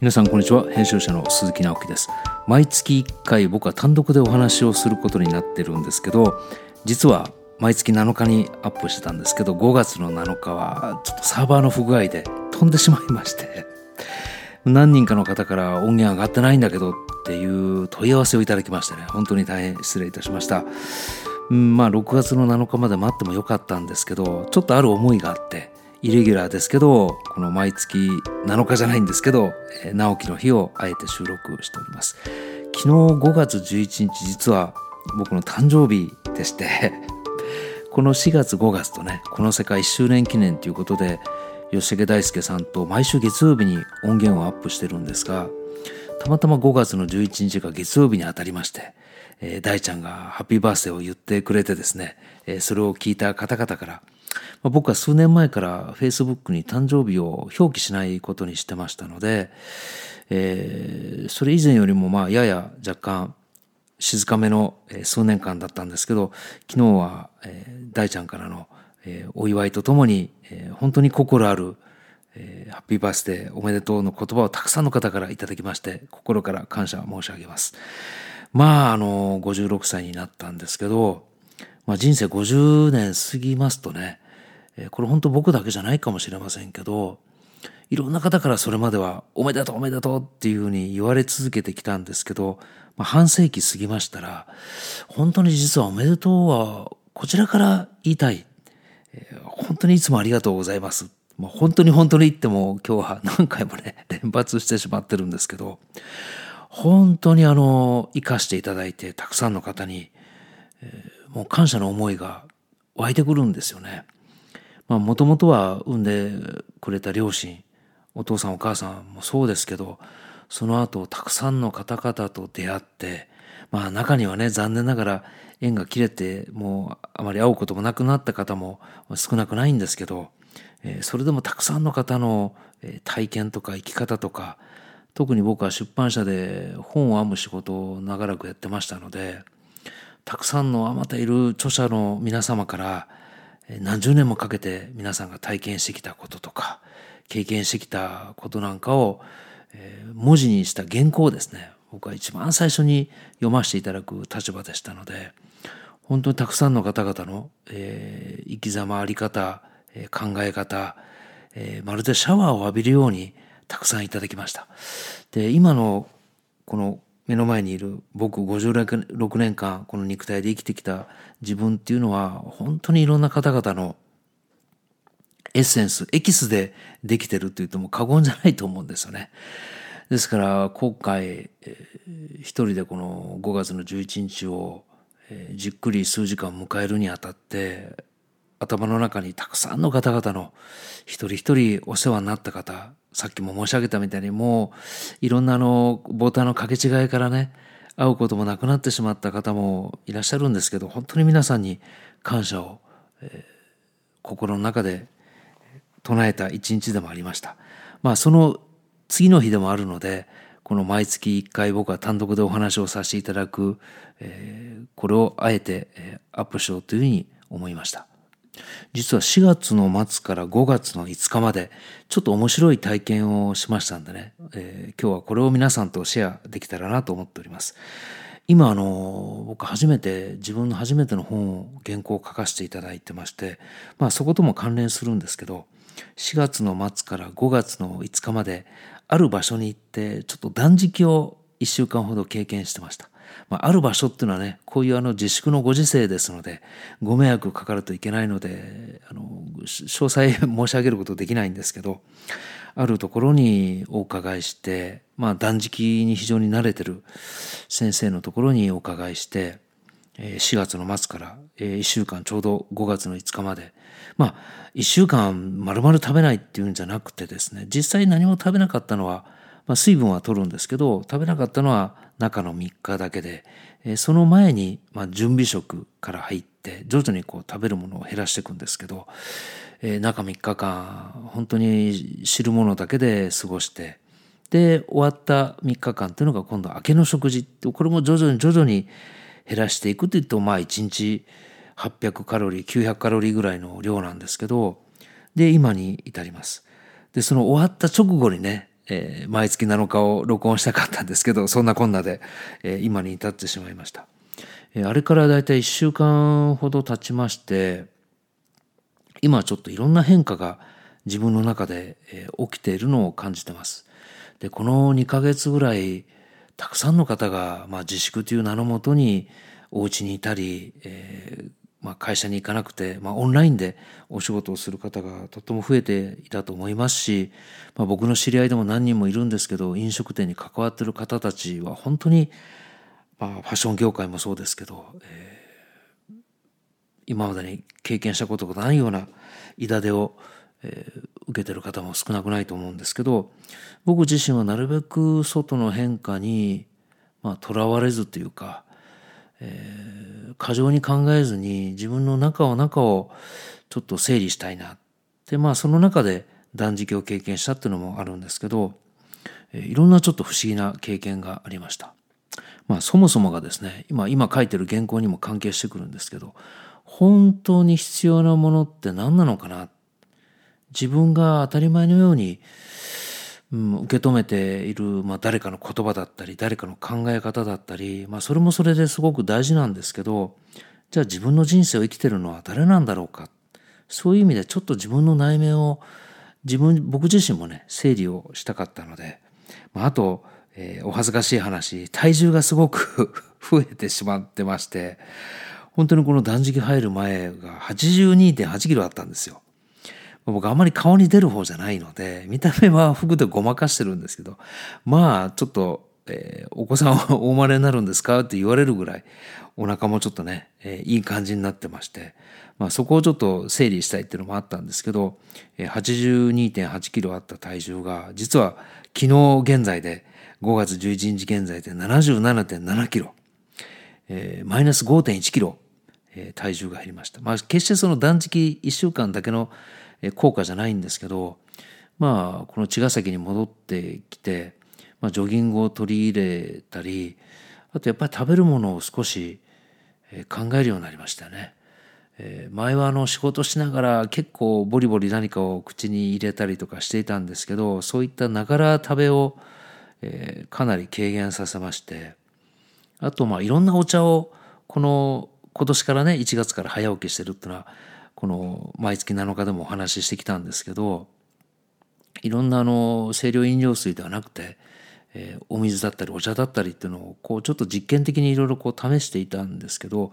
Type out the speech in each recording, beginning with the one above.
皆さんこんにちは。編集者の鈴木直樹です。毎月1回僕は単独でお話をすることになってるんですけど実は毎月7日にアップしてたんですけど5月の7日はちょっとサーバーの不具合で飛んでしまいまして何人かの方から音源上がってないんだけどっていう問い合わせをいただきましてね本当に大変失礼いたしました。うんまあ6月の7日まで待ってもよかったんですけどちょっとある思いがあってイレギュラーですけどこの毎月7日じゃないんですけど、えー、直樹の日をあえて収録しております。昨日5月11日実は僕の誕生日でして この4月5月とねこの世界1周年記念ということで吉毛大輔さんと毎週月曜日に音源をアップしてるんですがたまたま5月の11日が月曜日に当たりまして、えー、大ちゃんがハッピーバースデーを言ってくれてですね、えー、それを聞いた方々からまあ、僕は数年前から Facebook に誕生日を表記しないことにしてましたので、えー、それ以前よりもまあやや若干静かめの数年間だったんですけど昨日は、えー、大ちゃんからの、えー、お祝いとともに、えー、本当に心ある、えー、ハッピーバースデーおめでとうの言葉をたくさんの方からいただきまして心から感謝申し上げます。まああの56歳になったんですけど、まあ、人生50年過ぎますとねこれ本当僕だけじゃないかもしれませんけどいろんな方からそれまでは「おめでとうおめでとう」っていうふうに言われ続けてきたんですけど、まあ、半世紀過ぎましたら本当に実は「おめでとう」はこちらから言いたい、え、本当にいつもありがとうございます。まあ、本当に本当に言っても今日は何回もね 連発してしまってるんですけど本当にあの生かしていただいてたくさんの方に、えー、もう感謝の思いが湧いてくるんですよね。まあもともとは産んでくれた両親お父さんお母さんもそうですけどその後たくさんの方々と出会ってまあ中にはね残念ながら縁が切れてもうあまり会うこともなくなった方も少なくないんですけど、え、それでもたくさんの方の体験とか生き方とか特に僕は出版社で本を編む仕事を長らくやってましたのでたくさんのあまたいる著者の皆様から何十年もかけて皆さんが体験してきたこととか経験してきたことなんかを文字にした原稿をですね僕は一番最初に読ませていただく立場でしたので本当にたくさんの方々の、えー、生き様あり方、えー、考え方、えー、まるでシャワーを浴びるようにたくさんいただきました。で今のこの目の前にいる僕56年間この肉体で生きてきた自分っていうのは本当にいろんな方々のエッセンスエキスでできてるって言っても過言じゃないと思うんですよね。ですから今回、一人でこの5月の11日をえ、じっくり数時間迎えるにあたって頭の中にたくさんの方々の一人一人お世話になった方さっきも申し上げたみたいにもういろんなあのボタンの掛け違いからね会うこともなくなってしまった方もいらっしゃるんですけど本当に皆さんに感謝を、えー、心の中で唱えた一日でもありました。まあその次の日でもあるのでこの毎月1回僕は単独でお話をさせていただく、えー、これをあえて、えー、アップしようというふうに思いました。実は4月の末から5月の5日までちょっと面白い体験をしましたんでね、えー、今日はこれを皆さんとシェアできたらなと思っております。今あの僕初めて自分の初めての本を原稿を書かせていただいてましてまあそことも関連するんですけど4月の末から5月の5日まである場所に行ってちょっと断食を1週間ほど経験してました。まあ、ある場所っていうのはねこういうあの自粛のご時世ですのでご迷惑かかるといけないのであの詳細申し上げることできないんですけどあるところにお伺いして、まあ、断食に非常に慣れてる先生のところにお伺いして4月の末から1週間ちょうど5月の5日までまあ1週間丸々食べないっていうんじゃなくてですね実際何も食べなかったのはまあ、水分は取るんですけど食べなかったのは中の3日だけで、え、その前に、まあ、準備食から入って徐々にこう食べるものを減らしていくんですけど、え、中3日間本当に汁物だけで過ごしてで終わった3日間っていうのが今度明けの食事これも徐々に徐々に減らしていくというとまあ1日800カロリー900カロリーぐらいの量なんですけどで今に至ります。でその終わった直後にねえー、毎月7日を録音したかったんですけど、そんなこんなで、えー、今に至ってしまいました。えー、あれからだいたい1週間ほど経ちまして、今ちょっといろんな変化が自分の中で、えー、起きているのを感じてます。で、この2ヶ月ぐらい、たくさんの方が、まあ、自粛という名のもとにお家にいたり、えー、まあ、会社に行かなくて、まあ、オンラインでお仕事をする方がとっても増えていたと思いますし、まあ、僕の知り合いでも何人もいるんですけど飲食店に関わってる方たちは本当に、まあ、ファッション業界もそうですけど、えー、今までに経験したことがないような痛手を、えー、受けてる方も少なくないと思うんですけど僕自身はなるべく外の変化にまあとらわれずというかえー、過剰に考えずに自分の中を中をちょっと整理したいなでまあその中で断食を経験したっていうのもあるんですけど、えー、いろんなちょっと不思議な経験がありました。まあそもそもがですね今今書いてる原稿にも関係してくるんですけど本当に必要なものって何なのかな自分が当たり前のようにうん、受け止めている、まあ、誰かの言葉だったり誰かの考え方だったり、まあ、それもそれですごく大事なんですけどじゃあ自分の人生を生きてるのは誰なんだろうか？そういう意味でちょっと自分の内面を自分僕自身もね整理をしたかったので、まあ、あと、えー、お恥ずかしい話体重がすごく 増えてしまってまして本当にこの断食入る前が82.8キロあったんですよ。僕あまり顔に出る方じゃないので、見た目は服でごまかしてるんですけど、まあちょっと、えー、お子さんはお生まれになるんですかって言われるぐらい、お腹もちょっとね、えー、いい感じになってまして、まあそこをちょっと整理したいっていうのもあったんですけど、えー、82.8キロあった体重が、実は昨日現在で、5月11日現在で77.7キロ、えー、マイナス5.1キロ、えー、体重が減りました。まあ決してその断食1週間だけの効果じゃないんですけどまあこの茅ヶ崎に戻ってきて、まあ、ジョギングを取り入れたりあとやっぱり食べるものを少し考えるようになりましたね。前はあの仕事しながら結構ボリボリ何かを口に入れたりとかしていたんですけどそういったながら食べをかなり軽減させましてあとまあいろんなお茶をこの今年からね1月から早起きしてるっていうのはこの毎月7日でもお話ししてきたんですけどいろんなあの清涼飲料水ではなくて、えー、お水だったりお茶だったりっていうのをこうちょっと実験的にいろいろこう試していたんですけど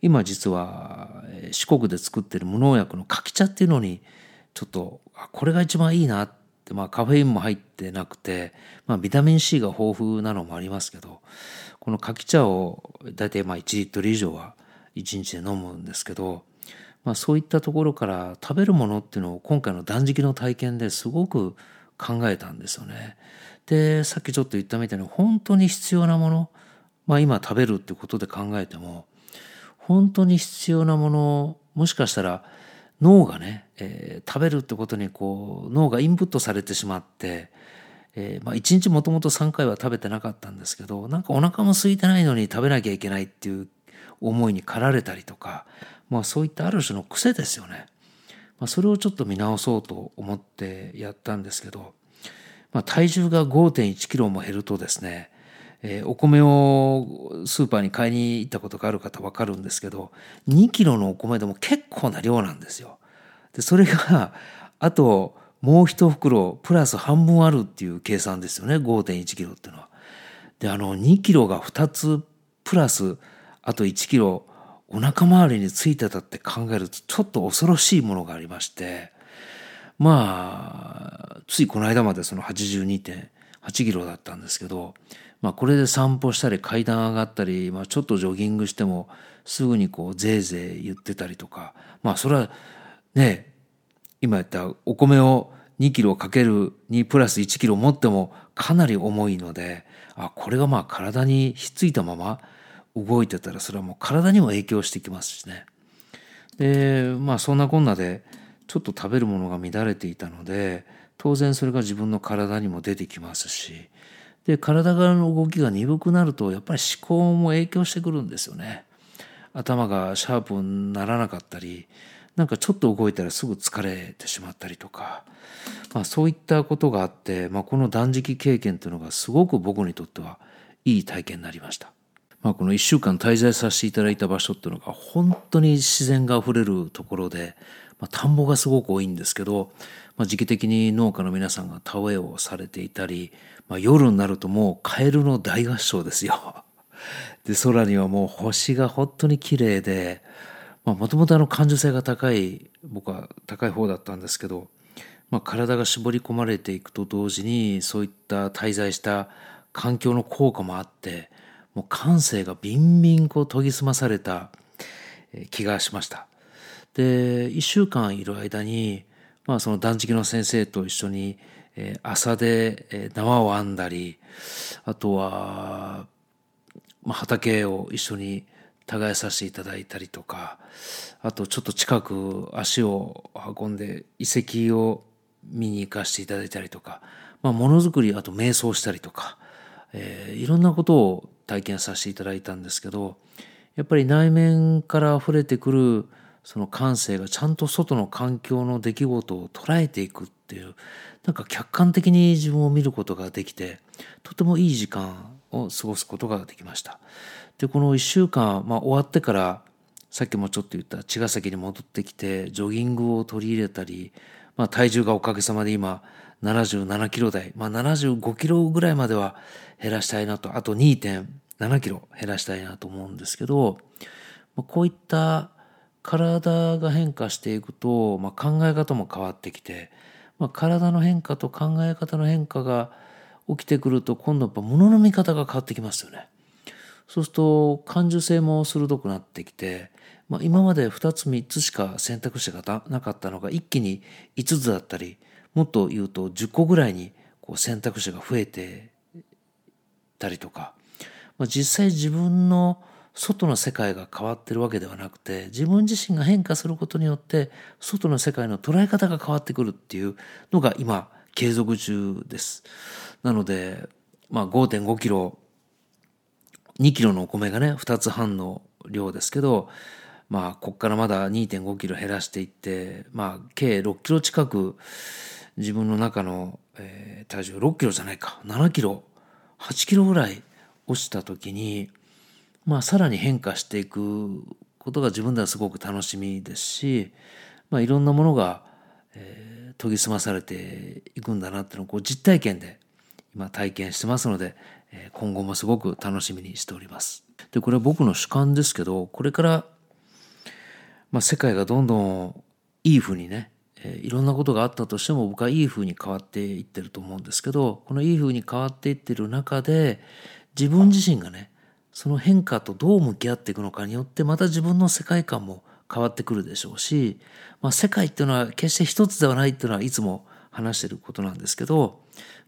今実は四国で作ってる無農薬の柿茶っていうのにちょっとこれが一番いいなってまあカフェインも入ってなくて、まあ、ビタミン C が豊富なのもありますけどこの柿茶を大体まあ1リットル以上は1日で飲むんですけどまあ、そういったところから食べるものっていうのを今回の断食の体験ですごく考えたんですよね。でさっきちょっと言ったみたいに本当に必要なもの、まあ、今食べるってことで考えても本当に必要なものもしかしたら脳がね、えー、食べるってことにこう脳がインプットされてしまって、えーまあ、1日もともと3回は食べてなかったんですけどなんかお腹も空いてないのに食べなきゃいけないっていう思いに駆られたりとかまあそういったある種の癖ですよね。まあ、それをちょっと見直そうと思ってやったんですけど、まあ、体重が5.1キロも減るとですね、えー、お米をスーパーに買いに行ったことがある方わかるんですけど2キロのお米でも結構な量なんですよ。でそれがあともう一袋プラス半分あるっていう計算ですよね5.1キロっていうのは。であの2キロが2つプラスあと1キロお腹周りについてたって考えるとちょっと恐ろしいものがありましてまあついこの間までその82.8キロだったんですけど、まあ、これで散歩したり階段上がったり、まあ、ちょっとジョギングしてもすぐにこうぜいぜい言ってたりとかまあそれはね今言ったお米を2キロかける2プラス1キロ持ってもかなり重いのであこれがまあ体にひっついたまま動いてたらそれはもう体にも影響してきますしね。でまあそんなこんなでちょっと食べるものが乱れていたので当然それが自分の体にも出てきますしで体側の動きが鈍くなるとやっぱり思考も影響してくるんですよね。頭がシャープにならなかったりなんかちょっと動いたらすぐ疲れてしまったりとか、まあ、そういったことがあって、まあ、この断食経験というのがすごく僕にとってはいい体験になりました。まあ、この1週間滞在させていただいた場所っていうのが本当に自然があふれるところで、まあ、田んぼがすごく多いんですけど、まあ、時期的に農家の皆さんが田植えをされていたり、まあ、夜になるともうカエルの大合唱ですよ。で空にはもう星が本当に綺麗でもともと感受性が高い僕は高い方だったんですけど、まあ、体が絞り込まれていくと同時にそういった滞在した環境の効果もあってもう感性がビンビンこう研ぎ澄まされた気がしました。で1週間いる間に、まあ、その断食の先生と一緒に朝で縄を編んだりあとは、まあ、畑を一緒に耕させていただいたりとかあとちょっと近く足を運んで遺跡を見に行かせていただいたりとか、まあ、ものづくりあと瞑想したりとか、えー、いろんなことを体験させていただいたんですけどやっぱり内面から溢れてくるその感性がちゃんと外の環境の出来事を捉えていくっていうなんか客観的に自分を見ることができてとてもいい時間を過ごすことができました。でこの1週間、まあ、終わってからさっきもちょっと言った茅ヶ崎に戻ってきてジョギングを取り入れたり、まあ、体重がおかげさまで今77キロ台、まあ、75キロぐらいまでは減らしたいなとあと2 7キロ減らしたいなと思うんですけど、まあ、こういった体が変化していくと、まあ、考え方も変わってきて、まあ、体の変化と考え方の変化が起きてくると今度やっぱ物の見方が変わってきますよね。そうすると感受性も鋭くなってきて、まあ、今まで2つ3つしか選択肢がなかったのが一気に5つだったりもっと言うと10個ぐらいにこう選択肢が増えてたりとか、実際自分の外の世界が変わってるわけではなくて自分自身が変化することによって外の世界の捉え方が変わってくるっていうのが今継続中です。なので、まあ、5.5キロ2キロのお米がね2つ半の量ですけどまあこっからまだ2.5キロ減らしていってまあ計6キロ近く自分の中の、えー、体重6キロじゃないか7キロ8キロぐらい落ちた時にまあさらに変化していくことが自分ではすごく楽しみですし、まあ、いろんなものが、えー、研ぎ澄まされていくんだなっていうのをこう実体験で今体験してますので今後もすごく楽しみにしております。でこれは僕の主観ですけどこれから、まあ、世界がどんどんいい風にねいろんなことがあったとしても僕はいい風に変わっていってると思うんですけどこのいい風に変わっていってる中で自分自身がねその変化とどう向き合っていくのかによってまた自分の世界観も変わってくるでしょうし、まあ、世界っていうのは決して一つではないっていうのはいつも話してることなんですけど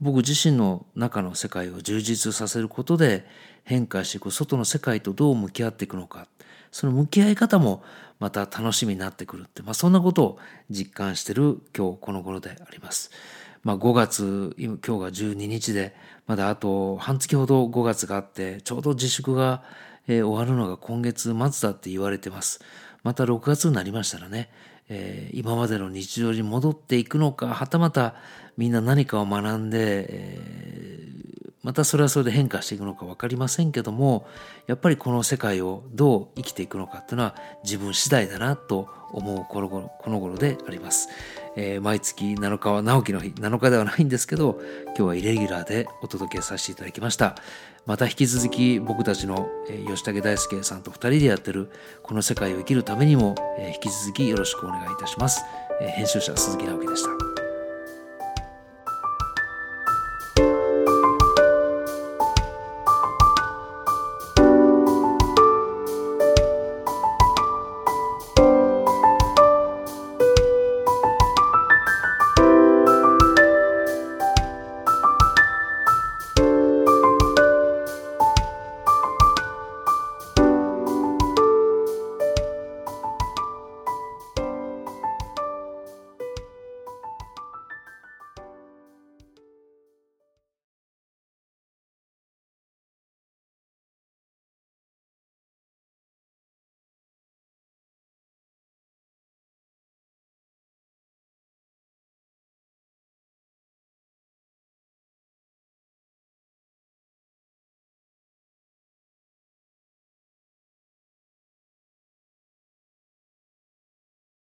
僕自身の中の世界を充実させることで変化していく外の世界とどう向き合っていくのかその向き合い方もまた楽しみになってくるって、まあ、そんなことを実感してる今日この頃であります。まあ、5月今日が12日でまだあと半月ほど5月があってちょうど自粛が、えー、終わるのが今月末だって言われてます。また6月になりましたらねえー、今までの日常に戻っていくのかはたまたみんな何かを学んで、えー、またそれはそれで変化していくのか分かりませんけどもやっぱりこの世界をどう生きていくのかっていうのは自分次第だなと思うこの頃この頃であります、えー、毎月7日は直樹の日7日ではないんですけど今日はイレギュラーでお届けさせていただきました。また引き続き僕たちの吉武大輔さんと2人でやってるこの世界を生きるためにも引き続きよろしくお願いいたします。編集者鈴木直樹でした。